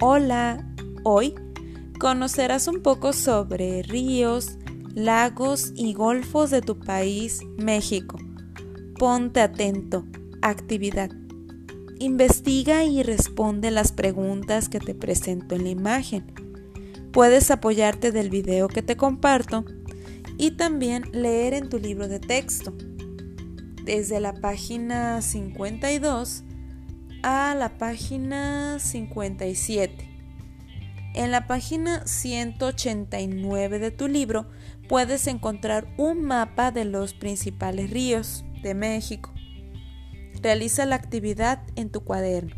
Hola, hoy conocerás un poco sobre ríos, lagos y golfos de tu país, México. Ponte atento. Actividad. Investiga y responde las preguntas que te presento en la imagen. Puedes apoyarte del video que te comparto y también leer en tu libro de texto. Desde la página 52 a la página 57. En la página 189 de tu libro puedes encontrar un mapa de los principales ríos de México. Realiza la actividad en tu cuaderno.